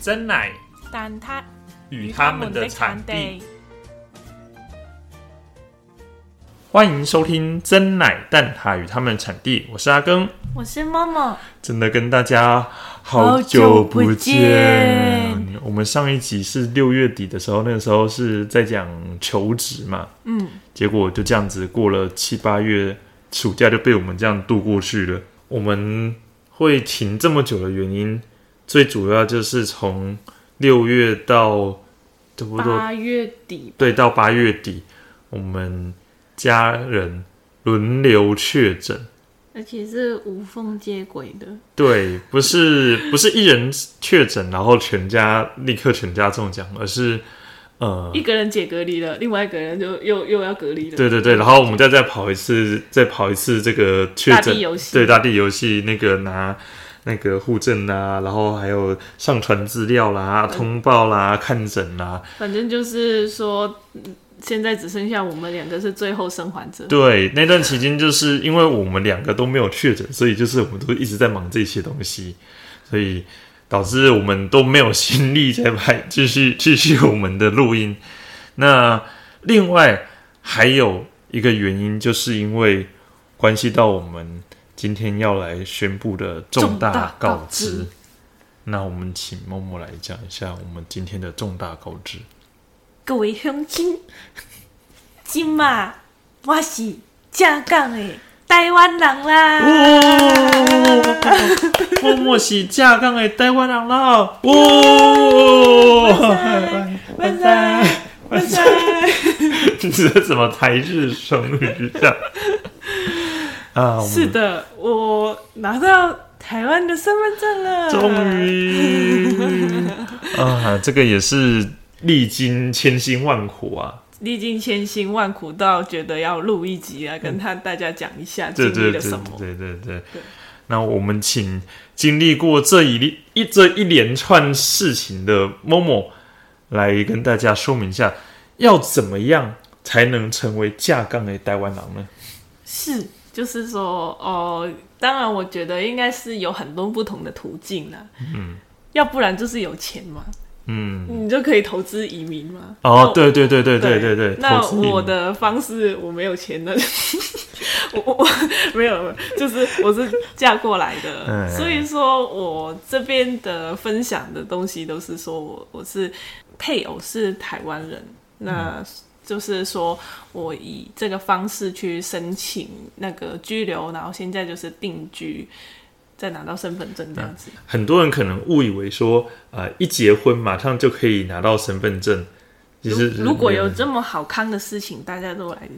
真奶但它与他们的产地。欢迎收听真奶蛋挞与他们的产地，我是阿庚，我是默默，真的跟大家好久不见。我们上一集是六月底的时候，那个时候是在讲求职嘛，嗯，结果就这样子过了七八月，暑假就被我们这样度过去了。我们会停这么久的原因，最主要就是从六月到差不多八月底对到八月底，我们家人轮流确诊。而且是无缝接轨的，对，不是不是一人确诊，然后全家立刻全家中奖，而是呃一个人解隔离了，另外一个人就又又要隔离了。对对对，然后我们再再跑一次，再跑一次这个确大诊游戏对大地游戏那个拿那个户证啊，然后还有上传资料啦、通报啦、看诊啦，反正就是说，嗯现在只剩下我们两个是最后生还者。对，那段期间就是因为我们两个都没有确诊，所以就是我们都一直在忙这些东西，所以导致我们都没有心力在拍继续继续我们的录音。那另外还有一个原因，就是因为关系到我们今天要来宣布的重大告告知知。那我们请默默来讲一下我们今天的重大告知。各位乡亲，今嘛我是正港的台湾人啦。哦，默默是正港的台湾人啦！哇！万岁！万岁！这是什么台日双语这样？啊，是的，我拿到台湾的身份证了。终于 啊，这个也是历经千辛万苦啊！历经千辛万苦，到觉得要录一集啊跟他大家讲一下经历了什么。对对对对。那我们请经历过这一一这一连串事情的某某来跟大家说明一下，要怎么样才能成为架杠的台湾狼呢？是，就是说，哦，当然，我觉得应该是有很多不同的途径啦。嗯，要不然就是有钱嘛，嗯，你就可以投资移民嘛。哦，对对对对对对对，那我的方式，我没有钱的，我 我我没有，就是我是嫁过来的，嗯。所以说我这边的分享的东西都是说我我是配偶是台湾人，那就是说我以这个方式去申请那个居留，然后现在就是定居，再拿到身份证这样子。很多人可能误以为说，呃，一结婚马上就可以拿到身份证，其实如如果有这么好康的事情，大家都来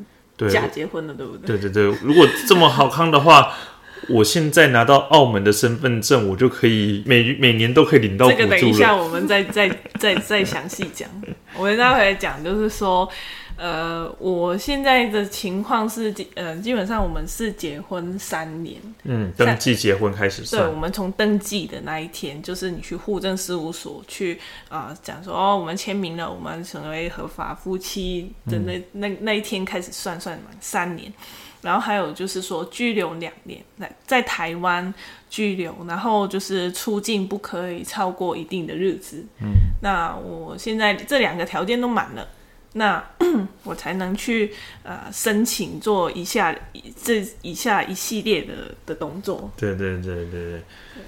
假结婚了，对不对？对对对，如果这么好康的话，我现在拿到澳门的身份证，我就可以每每年都可以领到补这个等一。下我们再再再再详细讲。我们待会讲，就是说，呃，我现在的情况是，呃，基本上我们是结婚三年，嗯，登记结婚开始对，我算，们从登记的那一天，就是你去户政事务所去啊，讲、说哦，我们签名了，我们成为合法夫妻的那、那那一天开始算，算嘛三年。然后还有就是说拘留两年，在在台湾拘留，然后就是出境不可以超过一定的日子。嗯，那我现在这两个条件都满了。那 我才能去呃申请做以下这以下一系列的的动作。对对对对对。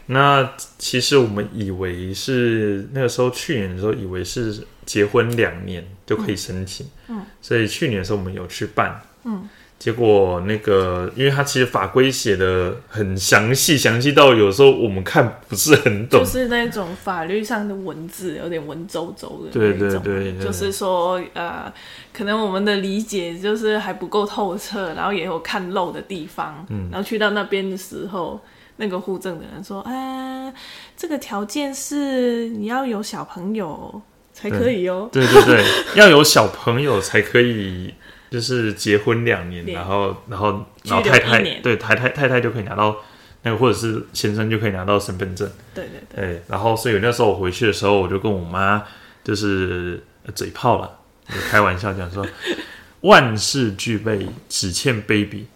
那其实我们以为是那个时候去年的时候，以为是结婚两年就可以申请，嗯，所以去年的时候我们有去办，嗯。结果那个，因为它其实法规写的很详细，详细到有时候我们看不是很懂就。是那种法律上的文字有点文绉绉的对对对对就是说呃，可能我们的理解就是还不够透彻，然后也有看漏的地方，嗯然后去到那边的时候，那个户政的人说，啊，这个条件是你要有小朋友才可以哦。对对对，要有小朋友才可以，就是结婚两年，然后然后然后太太对太太太太就可以拿到那个，或者是先生就可以拿到身份证。对对对，对，然后所以那时候我回去的时候，我就跟我妈就是呃嘴炮了，就 开玩笑讲说，万事俱备，只欠 baby。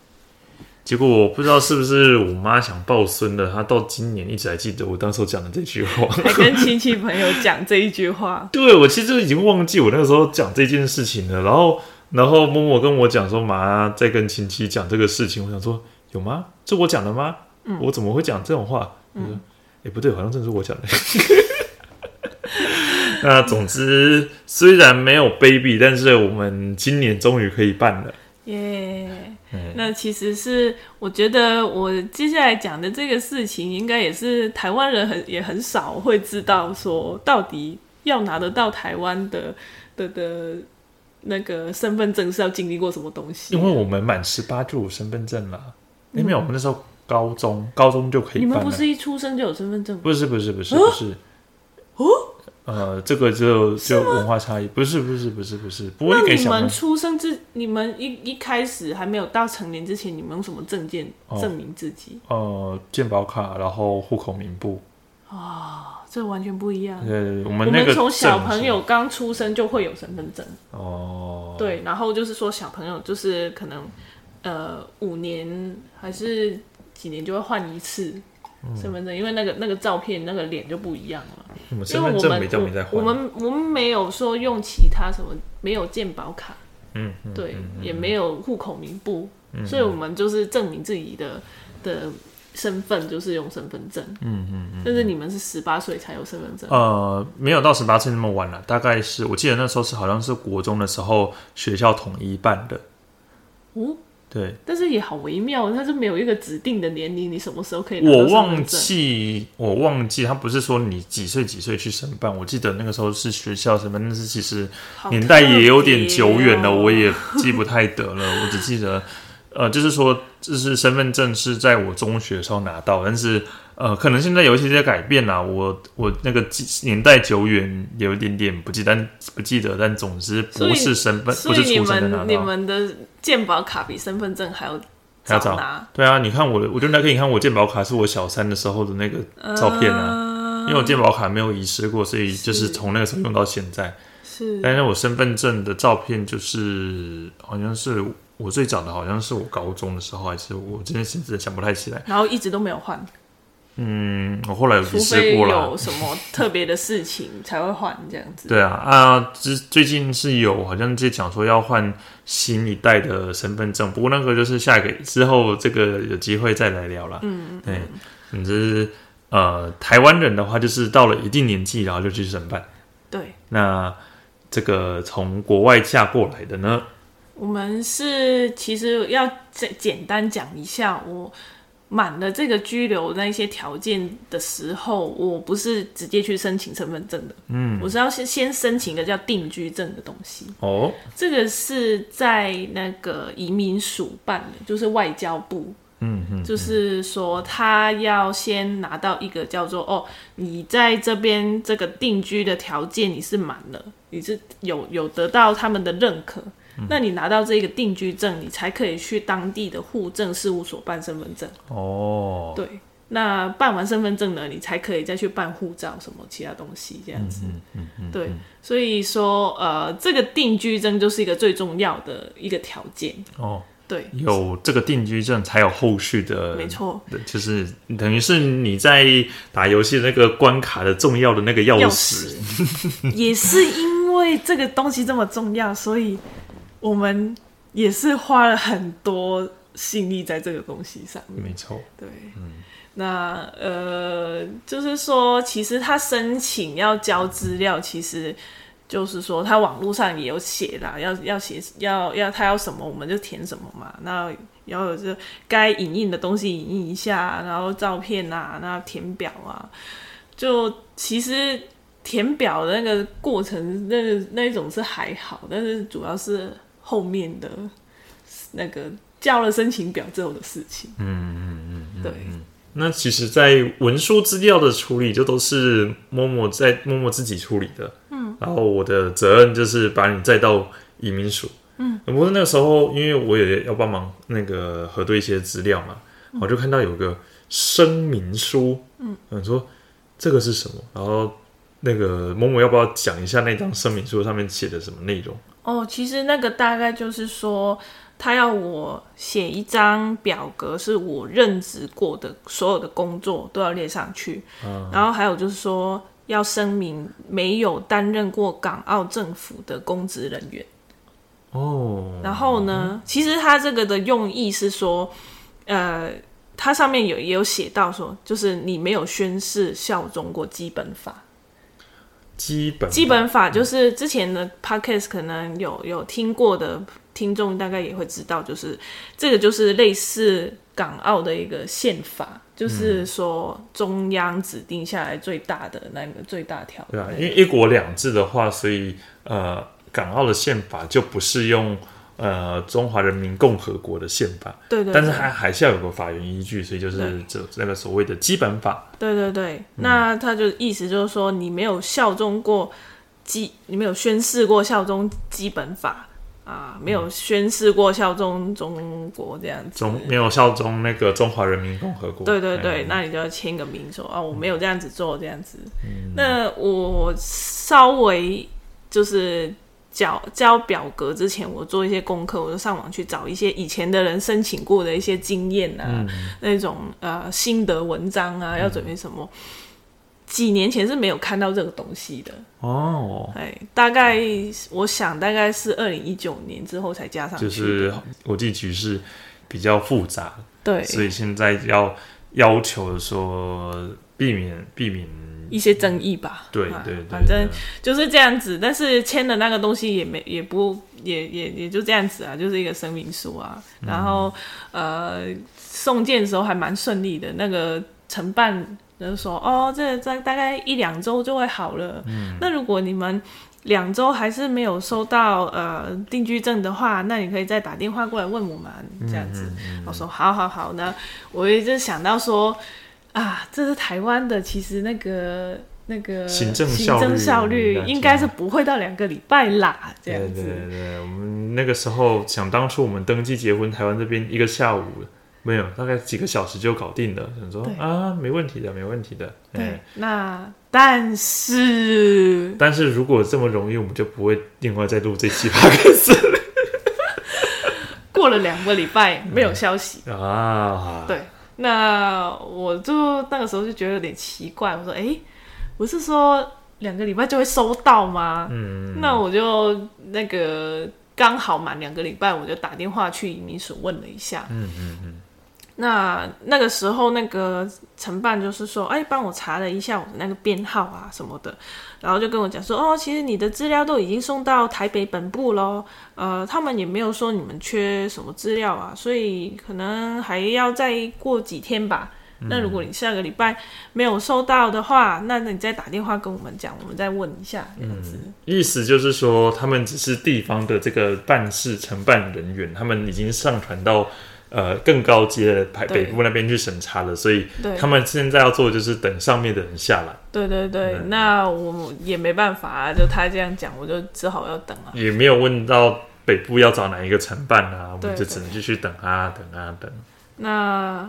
结果我不知道是不是我妈想抱孙的，她到今年一直还记得我当时候讲的这句话。还跟亲戚朋友讲这一句话，对我其实已经忘记我那个时候讲这件事情了。然后，然后默默跟我讲说，妈在跟亲戚讲这个事情。我想说，有吗？这我讲的吗？我怎么会讲这种话？嗯，哎，不对，好像真是我讲的。那总之，虽然没有 baby，但是我们今年终于可以办了。耶！那其实是我觉得我接下来讲的这个事情，应该也是台湾人很也很少会知道，说到底要拿得到台湾的的的那个身份证是要经历过什么东西？因为我们满十八就有身份证了，因为我们那时候高中高中就可以。你们不是一出生就有身份证？不是不是不是不是哦。呃，这个就就文化差异，不是不是不是不是。那你们出生之，你们一一开始还没有到成年之前，你们用什么证件证明自己？呃，健保卡，然后户口名簿。啊，这完全不一样。对，我们那个从小朋友刚出生就会有身份证。哦。对，然后就是说小朋友就是可能呃五年还是几年就会换一次。身份证，因为那个那个照片那个脸就不一样了。因为我们我们我们没有说用其他什么，没有健保卡，嗯，对，也没有户口名簿，所以我们就是证明自己的的身份，就是用身份证。嗯嗯嗯。但是你们是十八岁才有身份证？呃，没有到十八岁那么晚了，大概是我记得那时候是好像是国中的时候学校统一办的。哦。对，但是也好微妙，它是没有一个指定的年龄，你什么时候可以？我忘记，我忘记，他不是说你几岁几岁去申办，我记得那个时候是学校什么，但是其实年代也有点久远了，我也记不太得了，我只记得，呃，就是说，就是身份证是在我中学的时候拿到，但是。呃，可能现在有一些些改变啦。我我那个年代久远，有一点点不记，但不记得，但总之不是身份，不是出生的拿到。你们的健保卡比身份证还要还要早拿。对啊，你看我的，我就来给你看我健保卡，是我小三的时候的那个照片啊。因为我健保卡没有遗失过，所以就是从那个时候用到现在。是，但是我身份证的照片就是好像是我最早的，好像是我高中的时候，还是我真的是真的想不太起来。然后一直都没有换。嗯，我后来有去试过了。有什么特别的事情才会换这样子？对啊，啊，最最近是有好像就讲说要换新一代的身份证，不过那个就是下个之后这个有机会再来聊了。嗯，对，总之呃，台湾人的话就是到了一定年纪然后就去申办。对，那这个从国外嫁过来的呢？我们是其实要简简单讲一下我。满了这个居留那些条件的时候，我不是直接去申请身份证的，嗯，我是要先先申请一个叫定居证的东西。哦，这个是在那个移民署办的，就是外交部，嗯嗯，就是说他要先拿到一个叫做哦，你在这边这个定居的条件你是满了，你是有有得到他们的认可。那你拿到这个定居证，你才可以去当地的户政事务所办身份证。哦，对，那办完身份证呢，你才可以再去办护照什么其他东西这样子。嗯嗯嗯。对，所以说呃，这个定居证就是一个最重要的一个条件。哦，对，有这个定居证才有后续的。没错，就是等于是你在打游戏那个关卡的重要的那个钥匙。也是因为这个东西这么重要，所以。我们也是花了很多心力在这个东西上面，没错。对，嗯，那呃，就是说，其实他申请要交资料，其实就是说，他网络上也有写啦，要要写，要要他要什么，我们就填什么嘛。那要有这该影印的东西影印一下，然后照片啊，那填表啊，就其实填表的那个过程，那那一种是还好，但是主要是。后面的那个交了申请表之后的事情，嗯嗯嗯，对。那其实，在文书资料的处理，就都是默默在默默自己处理的，嗯。然后我的责任就是把你载到移民署，嗯。不过那个时候，因为我也要帮忙那个核对一些资料嘛，我就看到有个声明书，嗯，说这个是什么？然后那个某某要不要讲一下那张声明书上面写的什么内容？哦，其实那个大概就是说，他要我写一张表格，是我任职过的所有的工作都要列上去，然后还有就是说要声明没有担任过港澳政府的公职人员。哦，然后呢，其实他这个的用意是说，呃，它上面有也有写到说，就是你没有宣誓效忠过基本法。基本基本法就是之前的 podcast 可能有有听过的听众大概也会知道，就是这个就是类似港澳的一个宪法，就是说中央指定下来最大的那个最大条。对啊，因为一国两制的话，所以呃，港澳的宪法就不是用呃中华人民共和国的宪法，对对，但是还还是要有个法源依据，所以就是这那个所谓的基本法。对对对，那他就意思就是说，你没有效忠过基，你没有宣誓过效忠基本法啊，没有宣誓过效忠中国这样子，中没有效忠那个中华人民共和国。对对对，那你就要签个名说啊，我没有这样子做这样子。那我稍微就是交交表格之前，我做一些功课，我就上网去找一些以前的人申请过的一些经验啊，那种呃心得文章啊，要准备什么。几年前是没有看到这个东西的哦，哎，大概我想大概是二零一九年之后才加上去，就是国际局势比较复杂，对，所以现在要要求说避免避免一些争议吧。对对反正就是这样子。但是签的那个东西也没也不也也也就这样子啊，就是一个声明书啊。然后呃，送件的时候还蛮顺利的，那个承办就说哦，这这大概一两周就会好了。嗯那如果你们两周还是没有收到呃定居证的话，那你可以再打电话过来问我们这样子。我说好好好，那我一直想到说啊，这是台湾的，其实那个那个行政行效率政效率应该是不会到两个礼拜啦，这样子。对对对，我们那个时候想当初我们登记结婚，台湾这边一个下午没有，大概几个小时就搞定了。想说啊，没问题的，没问题的。对哎，那但是但是如果这么容易，我们就不会另外再录这期 p o d 过了两个礼拜没有消息，啊。对，那我就那个时候就觉得有点奇怪，我说，哎、不是说两个礼拜就会收到吗？嗯，那我就那个刚好满两个礼拜，我就打电话去移民署问了一下。嗯嗯嗯，那那个时候，那个承办就是说，哎，帮我查了一下我的那个编号啊什么的，然后就跟我讲说，哦，其实你的资料都已经送到台北本部喽，呃，他们也没有说你们缺什么资料啊，所以可能还要再过几天吧。那如果你下个礼拜没有收到的话，那那你再打电话跟我们讲，我们再问一下这样子。意思就是说，他们只是地方的这个办事承办人员，他们已经上传到呃更高阶的北北部那边去审查了，所以他们现在要做的就是等上面的人下来，对对对，嗯。那我也没办法啊，就他这样讲，我就只好要等啊。也没有问到北部要找哪一个承办啊，我们就只能继续等啊等啊等。那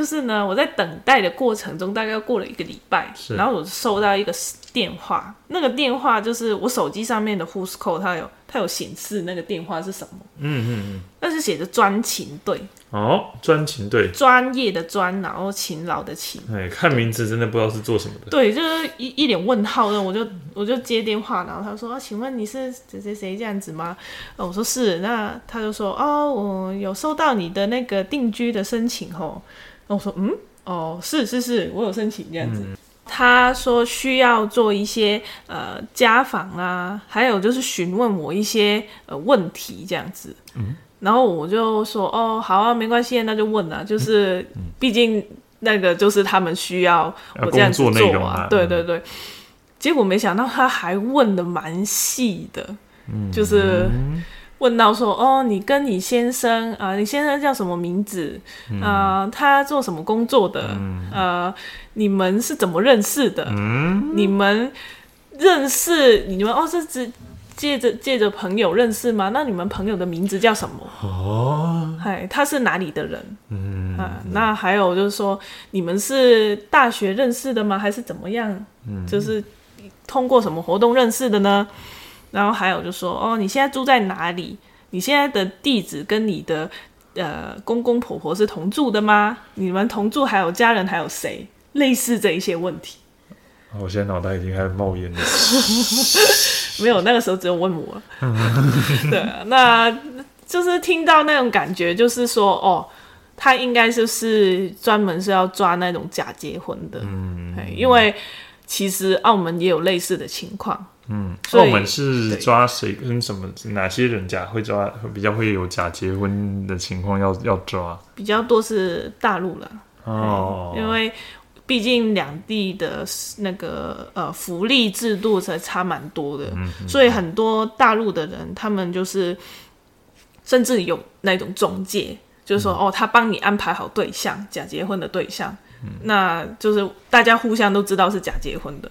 就是呢，我在等待的过程中，大概过了一个礼拜，然后我收到一个电话，那个电话就是我手机上面的 Who's Call，它有它有显示那个电话是什么，嗯嗯嗯，那是写着专勤队，哦，专勤队，专业的专，然后勤劳的勤。哎，看名字真的不知道是做什么的。对，就是一一脸问号的，我就我就接电话，然后他说：“啊，请问你是谁谁谁这样子吗？”呃我说是，那他就说：“哦，我有收到你的那个定居的申请哦。”那我说：“嗯，哦，是是是，我有申请这样子。他说需要做一些呃家访啊，还有就是询问我一些呃问题这样子。嗯，然后我就说哦，好啊，没关系，那就问啊，就是毕竟那个就是他们需要我这样子做啊，对对对。结果没想到他还问的蛮细的，就是问到说哦，你跟你先生啊、你先生叫什么名字？啊、他做什么工作的？呃，你们是怎么认识的？你们认识你们哦，是只借着借着朋友认识吗？那你们朋友的名字叫什么？哦，嗨，他是哪里的人？嗯啊，那还有就是说，你们是大学认识的吗？还是怎么样？嗯就是通过什么活动认识的呢？然后还有就说哦，你现在住在哪里？你现在的地址跟你的呃公公婆婆是同住的吗？你们同住还有家人还有谁？类似这一些问题，我现在脑袋已经开始冒烟了。没有，那个时候只有问我。对啊，那就是听到那种感觉，就是说哦，他应该就是专门是要抓那种假结婚的。嗯，因为其实澳门也有类似的情况。嗯，所以澳门是抓谁跟什么哪些人假会抓，比较会有假结婚的情况要要抓。比较多是大陆了。哦，因为毕竟两地的那个呃福利制度才差蛮多的，所以很多大陆的人他们就是甚至有那种中介，就是说、哦，他帮你安排好对象，假结婚的对象，那就是大家互相都知道是假结婚的。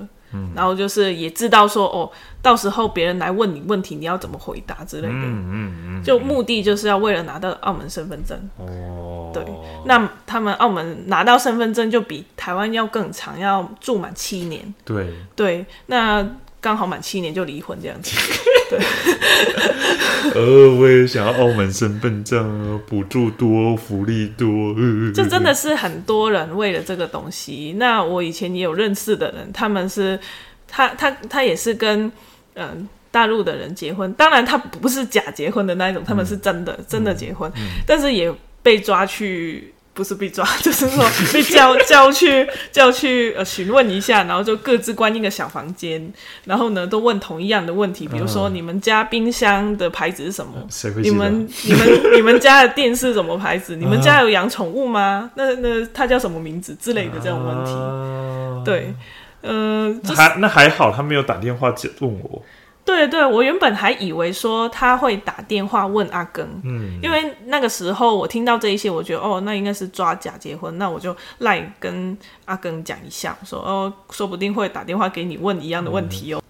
然后就是也知道说哦，到时候别人来问你问题，你要怎么回答之类的。嗯嗯嗯，就目的就是要为了拿到澳门身份证。哦，对，那他们澳门拿到身份证就比台湾要更长，要住满七年。对，对，那刚好满七年就离婚这样子。呃，我也想要澳门身份证，补助多，福利多。呃这真的是很多人为了这个东西。那我以前也有认识的人，他们是他他他也是跟嗯、大陆的人结婚，当然他不是假结婚的那一种，他们是真的、真的结婚，但是也被抓去。不是被抓，就是说被叫 叫去叫去呃询问一下，然后就各自关一个小房间，然后呢都问同一样的问题，比如说嗯你们家冰箱的牌子是什么？你们你们你们家的电视什么牌子？你们家有养宠物吗？那那它叫什么名字之类的这种问题？啊对，呃，就是还那还好，他没有打电话问我。对对，我原本还以为说他会打电话问阿根，嗯，因为那个时候我听到这一些，我觉得哦，那应该是抓假结婚，那我就赖跟阿根讲一下，说哦，说不定会打电话给你问一样的问题哦。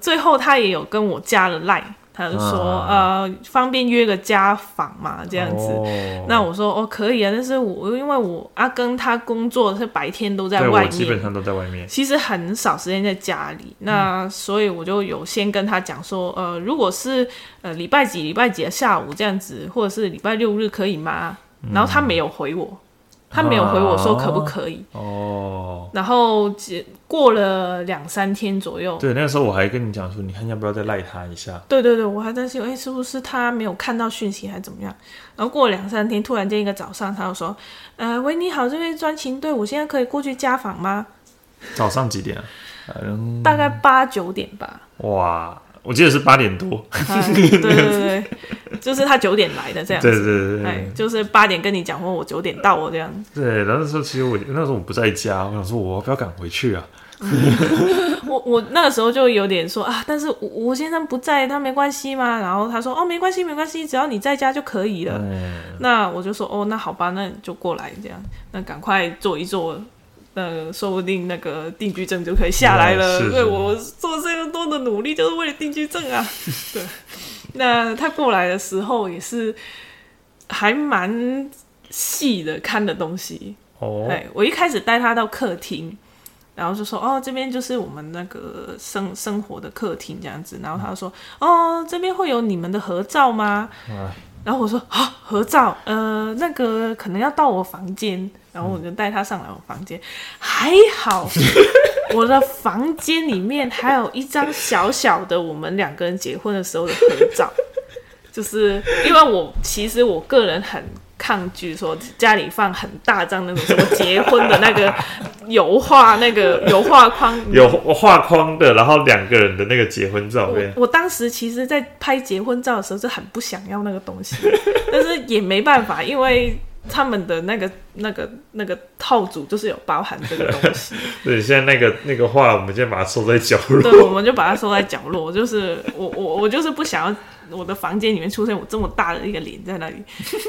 最后他也有跟我加了赖，他就说、啊呃，方便约个家访嘛，这样子。哦那我说哦可以啊，但是我因为我阿庚他工作是白天都在外面，基本上都在外面。其实很少时间在家里。那所以我就有先跟他讲说，呃，如果是呃礼拜几礼拜几的下午这样子，或者是礼拜六日可以吗？然后他没有回我，他没有回我说可不可以。哦，然后结过了两三天左右，对，那个时候我还跟你讲说，你看要不要再赖他一下？对对对，我还担心，哎，是不是他没有看到讯息还是怎么样？然后过了两三天，突然间一个早上，他就说，呃，喂，你好，这位专勤队，我现在可以过去家访吗？早上几点啊？嗯，大概八九点吧。哇，我记得是八点多。哎 对对对对，就是他九点来的这样对对。对对就是八点跟你讲或，我九点到，我这样。对。然后那时候其实我那时候我不在家，我想说我要不要赶回去啊？我我那个时候就有点说啊，但是吴吴先生不在，他没关系吗？然后他说哦，没关系没关系，只要你在家就可以了。嗯，那我就说哦，那好吧，那你就过来这样，那赶快坐一做。呃，说不定那个定居证就可以下来了。对我做这么多的努力，就是为了定居证啊。对，那他过来的时候也是还蛮细的看的东西。哦，对，我一开始带他到客厅，然后就说：“哦，这边就是我们那个生生活的客厅这样子。”然后他就说：“哦，这边会有你们的合照吗？”然后我说：“啊，合照，呃，那个可能要到我房间。”然后我就带他上来我房间，还好我的房间里面还有一张小小的我们两个人结婚的时候的合照，就是因为我其实我个人很抗拒说家里放很大张那种什么结婚的那个油画那个油画框，有画框的，然后两个人的那个结婚照片。我当时其实，在拍结婚照的时候是很不想要那个东西，但是也没办法，因为他们的那个、那个、那个套组就是有包含这个东西，对，现在那个那个画，我们现在把它收在角落对，我们就把它收在角落。就是我我我就是不想要我的房间里面出现我这么大的一个脸在那里，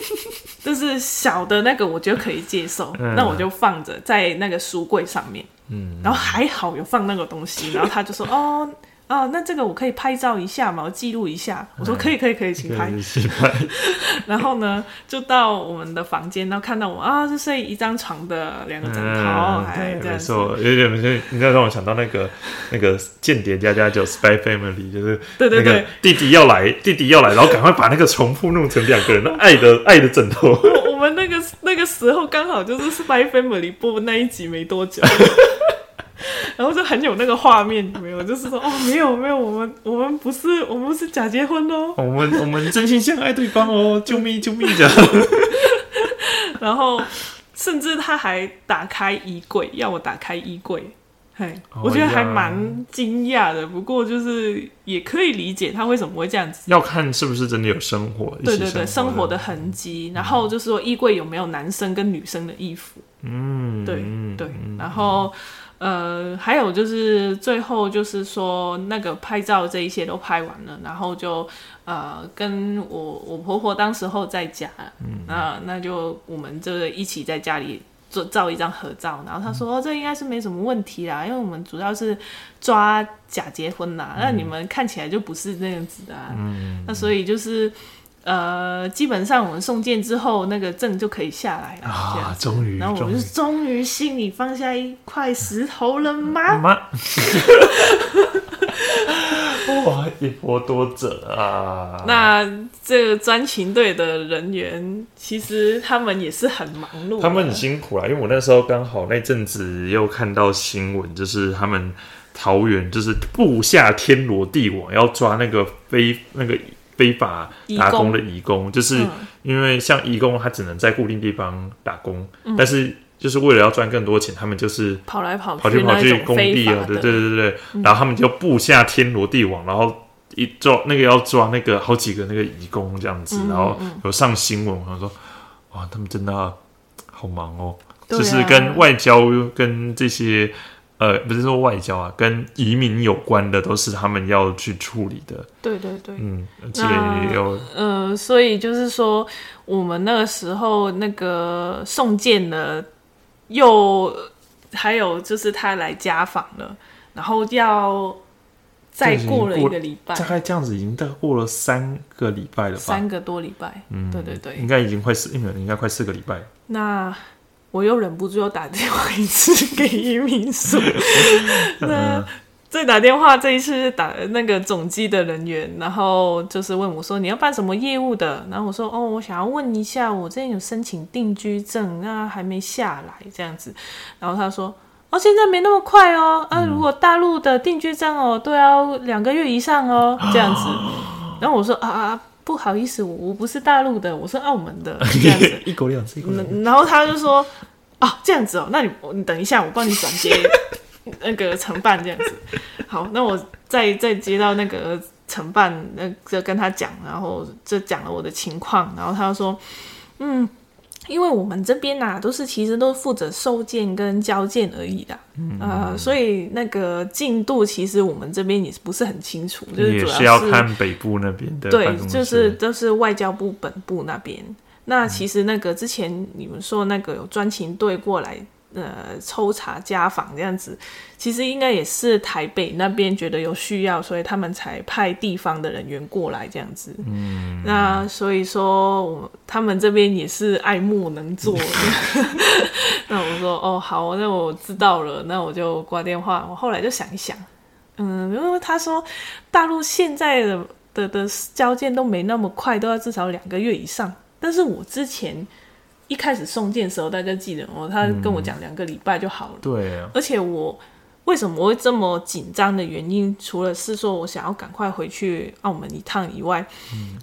就是小的那个我觉得可以接受，嗯那我就放着在那个书柜上面。嗯，然后还好有放那个东西，然后他就说哦。啊，那这个我可以拍照一下嘛，我记录一下。我说可以可以可以，请拍。然后呢，就到我们的房间，然后看到我啊，是睡一张床的两个枕头，嗯，对，还这样子。没错，有点，有你知道让我想到那个那个间谍家家酒 Spy Family，就是对对对，弟弟要来，弟弟要来，然后赶快把那个床铺弄成两个人的爱的 爱的枕头。我我们那个那个时候刚好就是《Spy Family》播那一集没多久。然后就很有那个画面，没有？就是说，哦，没有没有，我们我们不是我们不是假结婚哦。我们我们真心相爱对方哦，救命救命这样。然后甚至他还打开衣柜，要我打开衣柜。嘿，哦我觉得还蛮惊讶的，不过就是也可以理解他为什么会这样子。要看是不是真的有生活，对对对，生生活的痕迹，然后就是说衣柜有没有男生跟女生的衣服，嗯，对嗯对，然后呃，还有就是最后就是说那个拍照这一些都拍完了，然后就呃跟我我婆婆当时候在家，嗯，那那就我们这一起在家里。做照一张合照，然后她说、哦、这应该是没什么问题啦，因为我们主要是抓假结婚啦，那你们看起来就不是那样子的、啊，那所以就是呃，基本上我们送件之后，那个证就可以下来了，啊，终于，然后我终于就终于心里放下一块石头了吗？妈，哇，一波多折啊！那这个专勤队的人员，其实他们也是很忙碌，他们很辛苦啦，因为我那时候刚好那阵子又看到新闻，就是他们桃园就是布下天罗地网，要抓那个非那个非法打工的移工，就是嗯。因为像移工他只能在固定地方打工，但是就是为了要赚更多钱，他们就是跑来跑跑去跑去工地啊，对对对对对，然后他们就布下天罗地网，然后一抓那个要抓那个好几个那个义工这样子，嗯然后有上新闻，我想说哇，他们真的好忙哦，啊。就是跟外交跟这些呃不是说外交啊，跟移民有关的都是他们要去处理的，对对对，嗯，而且也有呃，所以就是说，我们那个时候那个送件的，又还有就是他来家访了，然后要再过了一个礼拜。大，概这样子已经大概过了三个礼拜了吧，三个多礼拜，嗯，对对。对应，该已经快四，应该应该快四个礼拜。那我又忍不住又打电话一次给移民署，那再打电话这一次是打那个总机的人员，然后就是问我说你要办什么业务的，然后我说哦，我想要问一下，我这边有申请定居证，那还没下来这样子，然后他说。哦，现在没那么快哦。啊，如果大陆的定居证哦，都要两个月以上哦，这样子。然后我说啊啊，啊不好意思，我我不是大陆的，我是澳门的，这样子。一国两制，然后他就说：“啊，这样子哦，那你你等一下，我帮你转接 那个承办这样子。好，那我再再接到那个承办，那就跟他讲，然后就讲了我的情况，然后他就说，嗯。”因为我们这边呐、都是其实都负责收件跟交件而已的，嗯呃，所以那个进度其实我们这边也不是很清楚，就是主也是要是看北部那边的对就是都是外交部本部那边。那其实那个之前你们说那个有专勤队过来呃抽查家访这样子，其实应该也是台北那边觉得有需要，所以他们才派地方的人员过来这样子。嗯，那所以说我他们这边也是爱莫能助。那我说哦好，那我知道了，那我就挂电话。我后来就想一想，嗯，因为他说大陆现在的的的交件都没那么快，都要至少两个月以上。但是我之前一开始送件的时候，大家记得哦，他跟我讲两个礼拜就好了。对啊，而且我为什么我会这么紧张的原因，除了是说我想要赶快回去澳门一趟以外，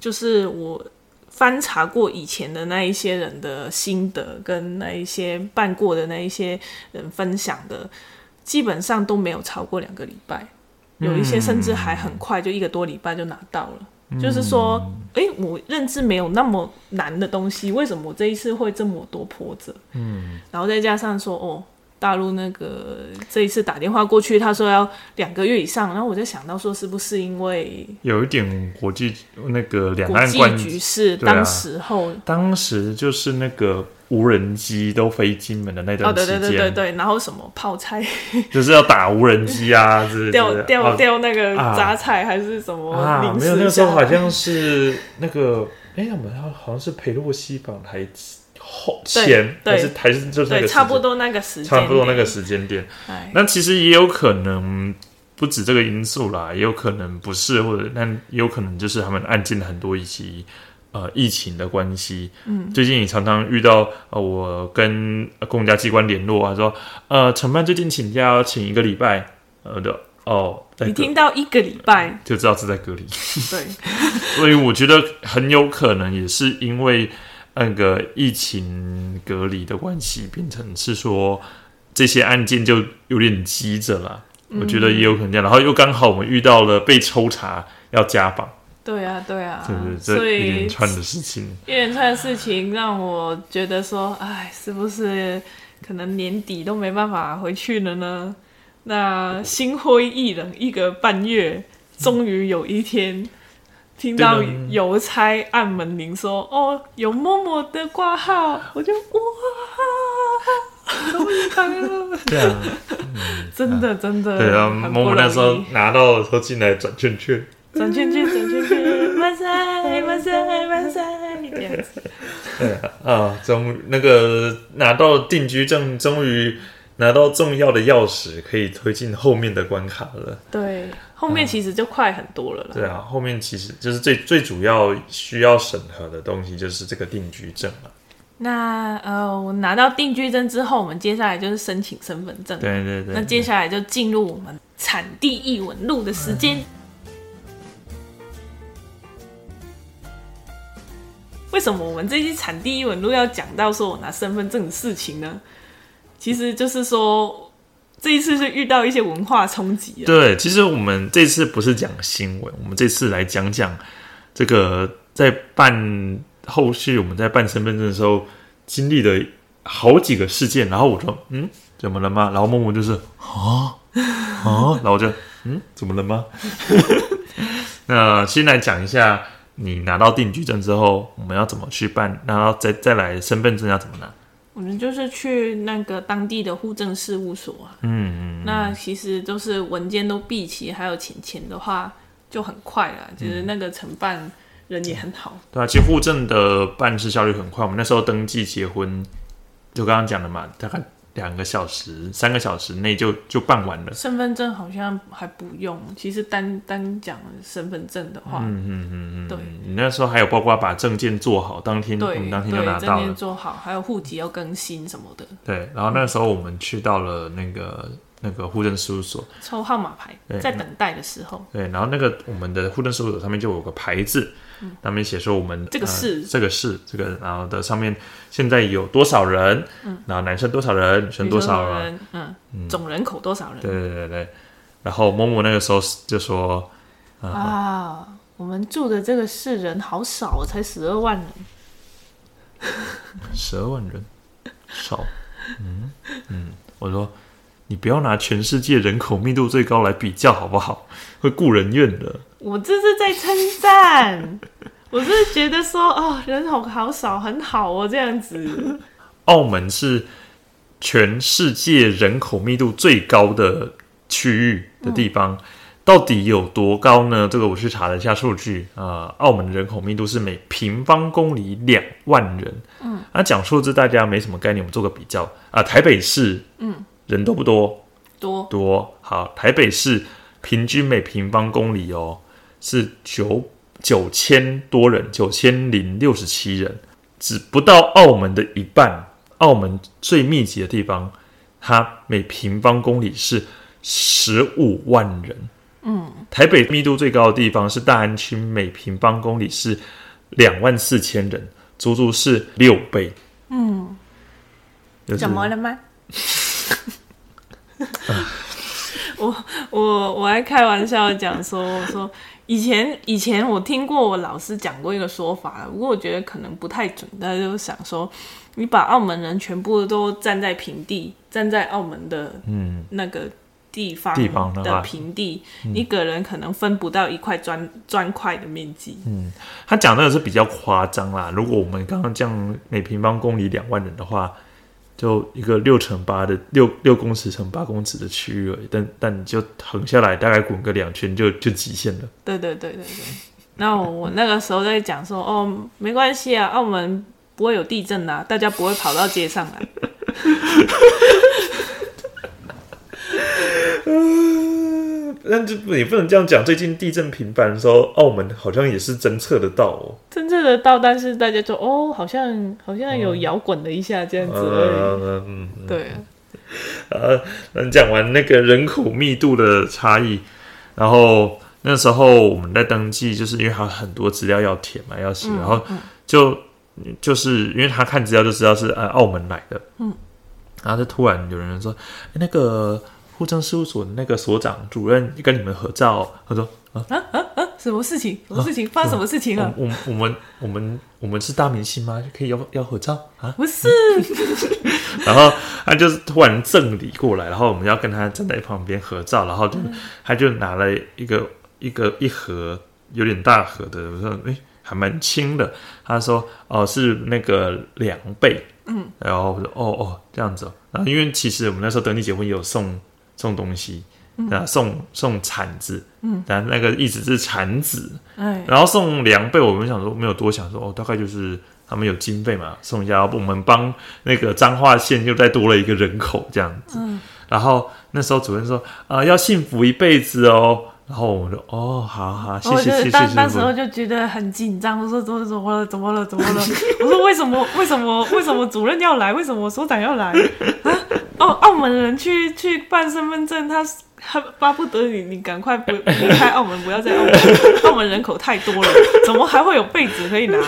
就是我翻查过以前的那一些人的心得，跟那一些办过的那一些人分享的，基本上都没有超过两个礼拜，有一些甚至还很快，就一个多礼拜就拿到了。就是说，诶，我认知没有那么难的东西，为什么我这一次会这么多波折？嗯，然后再加上说，哦，大陆那个这一次打电话过去，他说要两个月以上，然后我就想到说，是不是因为有一点国际那个两国际岸关局势，当时候当时就是那个无人机都飞金门的那哦，段期对对对对间，对，然后什么泡菜？就是要打无人机啊，是掉掉哦掉那个啊。杂菜还是什么啊，零没有，那食个时候好像是那个，哎、我们好好像是裴洛西访台后对前，还是还是就是那个对，差不，多那个时间，差不多那个。时间点。哎，那其实也有可能不止这个因素啦，也有可能不是，或者那也有可能就是他们案件很多以及呃疫情的关系。嗯，最近也常常遇到呃，我跟呃公家机关联络啊，说呃承办最近请假要请一个礼拜，呃的哦，你隔听到一个礼拜，就知道是在隔离。对，所以我觉得很有可能也是因为那个疫情隔离的关系，变成是说这些案件就有点积着了。我觉得也有可能这样，然后又刚好我们遇到了被抽查要加榜，对啊，对啊，对对，这所一连以串的事情，一连串的事情让我觉得说，哎，是不是可能年底都没办法回去了呢？那心灰意冷一个半月，终于有一天听到邮差按门铃说：“哦，有默默的挂号。”我就哇，终于来了！对啊，真的真的，对啊，很不某某那时候拿到的时候进来转圈圈，转圈圈，转圈圈，万岁，万岁，万岁，这样子。对啊，啊，终那个拿到定居证，终于拿到重要的钥匙，可以推进后面的关卡了。对，后面其实就快很多了啦。对啊，后面其实就是最最主要需要审核的东西，就是这个定居证了。那呃，我拿到定居证之后，我们接下来就是申请身份证。对对对，那接下来就进入我们产地译文录的时间。为什么我们这期产地译文录要讲到说我拿身份证的事情呢？其实就是说，这一次是遇到一些文化冲击。对，其实我们这次不是讲新闻，我们这次来讲讲这个在办后续我们在办身份证的时候经历的好几个事件。然后我说，嗯，怎么了吗？然后默默就是啊啊，然后我就嗯，怎么了吗？那先来讲一下，你拿到定居证之后，我们要怎么去办？然后再再来身份证要怎么拿？我们就是去那个当地的户政事务所啊。嗯嗯，那其实都是文件都毕齐，还有钱钱的话就很快了。其实那个承办人也很好。对啊，其实户政的办事效率很快。我们那时候登记结婚，就刚刚讲的嘛，大概两个小时、三个小时内就就办完了。身份证好像还不用，其实单单讲身份证的话，嗯嗯嗯嗯，对。你那时候还有包括把证件做好，当天我对们当天就拿到了。做好，还有户籍要更新什么的，对，然后那时候我们去到了那个那个户政事务所，抽号码牌，在等待的时候，对，然后那个我们的户政事务所上面就有个牌子，上面写说我们嗯这个呃市这个市这个，然后的上面现在有多少人，然后男生多少人，女生多少人，人，嗯，总人口多少人？对对对对，然后某某那个时候就说，啊？我们住的这个市人好少，才十二万人。十二万人？少，嗯嗯，我说你不要拿全世界人口密度最高来比较好不好？会顾人怨的。我这是在称赞，我是觉得说，哦，人口好少，很好哦，这样子。澳门是全世界人口密度最高的区域的地方，到底有多高呢？这个我去查了一下数据啊、呃澳门的人口密度是每平方公里两万人。嗯，那讲数字大家没什么概念，我们做个比较啊、台北市，嗯，人多不多？多多。好，台北市平均每平方公里哦是九九千多人，九千零六十七人，只不到澳门的一半。澳门最密集的地方，它每平方公里是十五万人。嗯，台北密度最高的地方是大安区，每平方公里是两万四千人，足足是六倍。嗯，就是怎么了吗？我我我还开玩笑讲说，我说以前以前我听过我老师讲过一个说法，不过我觉得可能不太准。他就想说，你把澳门人全部都站在平地，站在澳门的嗯那个地方地方的平地，一个人可能分不到一块砖砖块的面积。嗯他讲那个是比较夸张啦。如果我们刚刚这样每平方公里两万人的话，就一个六乘八的六六公尺乘八公尺的区域而已，但但你就横下来大概滚个两圈就就极限了。对对对对对。那我我那个时候在讲说，哦，没关系啊，澳门不会有地震啊，大家不会跑到街上来。但就也不能这样讲。最近地震频繁的时候，澳门好像也是侦测得到哦。侦测得到，但是大家就哦，好像好像有摇滚了一下这样子而已。嗯嗯对，呃，那讲完那个人口密度的差异，然后那时候我们在登记，就是因为还有很多资料要填嘛，要写，然后就就是因为他看资料就知道是呃澳门来的，嗯，然后就突然有人说，诶那个户政事务所的那个所长主任跟你们合照，他说啊啊啊，什么事情？什么事情？发生什么事情了？我我我们我们我们是大明星吗？可以要要合照啊？不是，然后他就是突然赠礼过来，然后我们要跟他站在旁边合照，然后就、他就拿了一个一个一盒有点大盒的，我说诶还蛮轻的，他说哦是那个凉被，嗯，然后我说哦哦这样子、哦，然后因为其实我们那时候等你结婚也有送送东西。啊，送送铲子，嗯，但那个意思是铲子，哎，然后送粮被，我们想说没有多想说哦，大概就是他们有经费嘛，送一下，我们帮那个彰化县又再多了一个人口这样子。然后那时候主任说啊、要幸福一辈子哦。然后我们就哦，好好，谢谢谢谢当当师傅。时候就觉得很紧张，我说怎么怎么了？怎么了？怎么了？我说为什么？为什么？为什么主任要来？为什么所长要来？啊，澳澳门人去去办身份证，他他巴不得你你赶快不离开澳门，不要在澳门，澳门人口太多了，怎么还会有被子可以拿？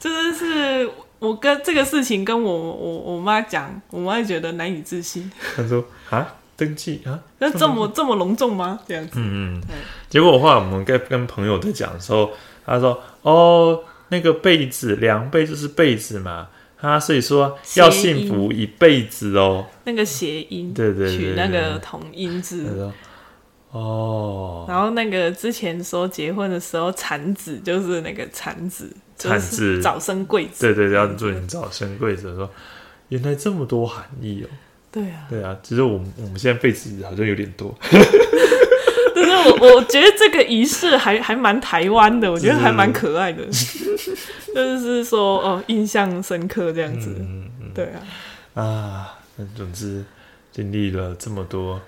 真的是我跟这个事情跟我我我妈讲，我妈也觉得难以置信，他说啊，登记啊，那这么 这么隆重吗？这样子，嗯嗯。结果的话，我们跟跟朋友在讲的时候，他说哦，那个被子两被就是被子嘛，他所以说要幸福一辈子哦。那个谐音，对对对取那对个同音字哦，然后那个之前说结婚的时候产子就是那个产子，产就是子早生贵子。对对对，要祝你早生贵子。说原来这么多含义哦。对啊，对啊，其实我们我们现在被子好像有点多。但是我我觉得这个仪式还还蛮台湾的，我觉得还蛮可爱的，就是说哦印象深刻这样子。嗯嗯对啊，啊，那总之经历了这么多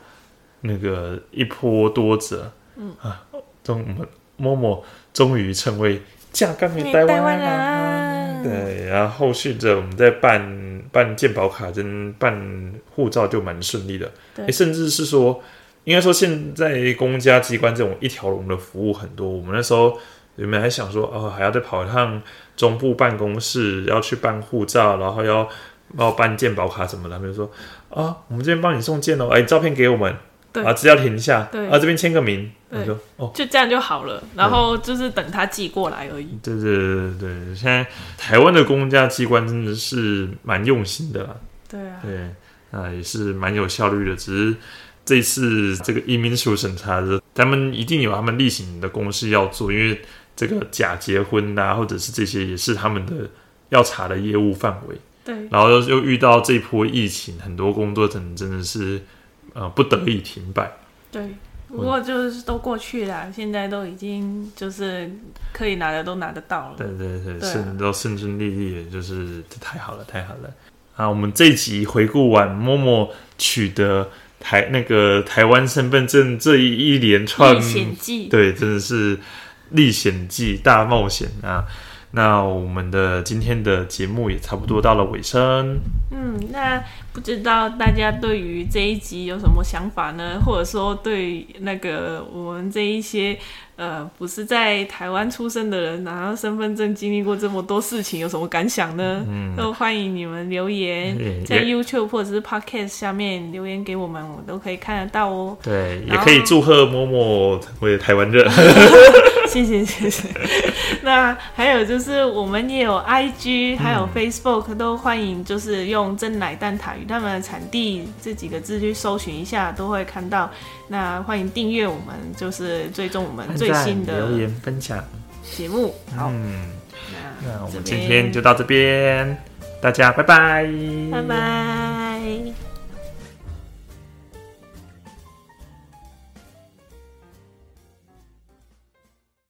那个一波多折，嗯。啊，终我们默默终于成为架杠的台湾人。人，对，然后后续着我们在办办健保卡跟办护照就蛮顺利的，对甚至是说，应该说现在公家机关这种一条龙的服务很多。我们那时候原本还想说，哦，还要再跑一趟中部办公室，要去办护照，然后要要办健保卡什么的。他们就说，啊，我们这边帮你送件哦，哎，照片给我们，对啊，资料填一下，对啊，这边签个名，对我说，哦。就这样就好了。然后就是等他寄过来而已。对对对对对，现在台湾的公家机关真的是蛮用心的啦，对啊，对，啊也是蛮有效率的。只是这次这个移民署审查的，他们一定有他们例行的公事要做，因为这个假结婚啊、或者是这些也是他们的要查的业务范围。对然后又又遇到这波疫情，很多工作真真的是呃不得已停摆。对。不过就是都过去了，现在都已经就是可以拿的都拿得到了。对对对，对啊顺都顺顺利利的，就是这太好了，太好了。啊，我们这一集回顾完默默取得台那个台湾身份证这一一连串历，险记，对，真的是历险记大冒险啊！那我们的今天的节目也差不多到了尾声，嗯，那不知道大家对于这一集有什么想法呢？或者说对那个我们这一些呃不是在台湾出生的人拿到身份证经历过这么多事情有什么感想呢？嗯都欢迎你们留言，嗯在 YouTube 或者是 Podcast 下面留言给我们，我们都可以看得到哦。对，也可以祝贺默默成为台湾人。谢 谢谢谢。那还有就是我们也有 IG，还有 Facebook，、都欢迎就是用真奶蛋塔与他们的产地这几个字去搜寻一下，都会看到。那欢迎订阅我们，就是追踪我们最新的留言分享。节目。好，嗯，那那我们今天就到这边，大家拜拜，拜拜。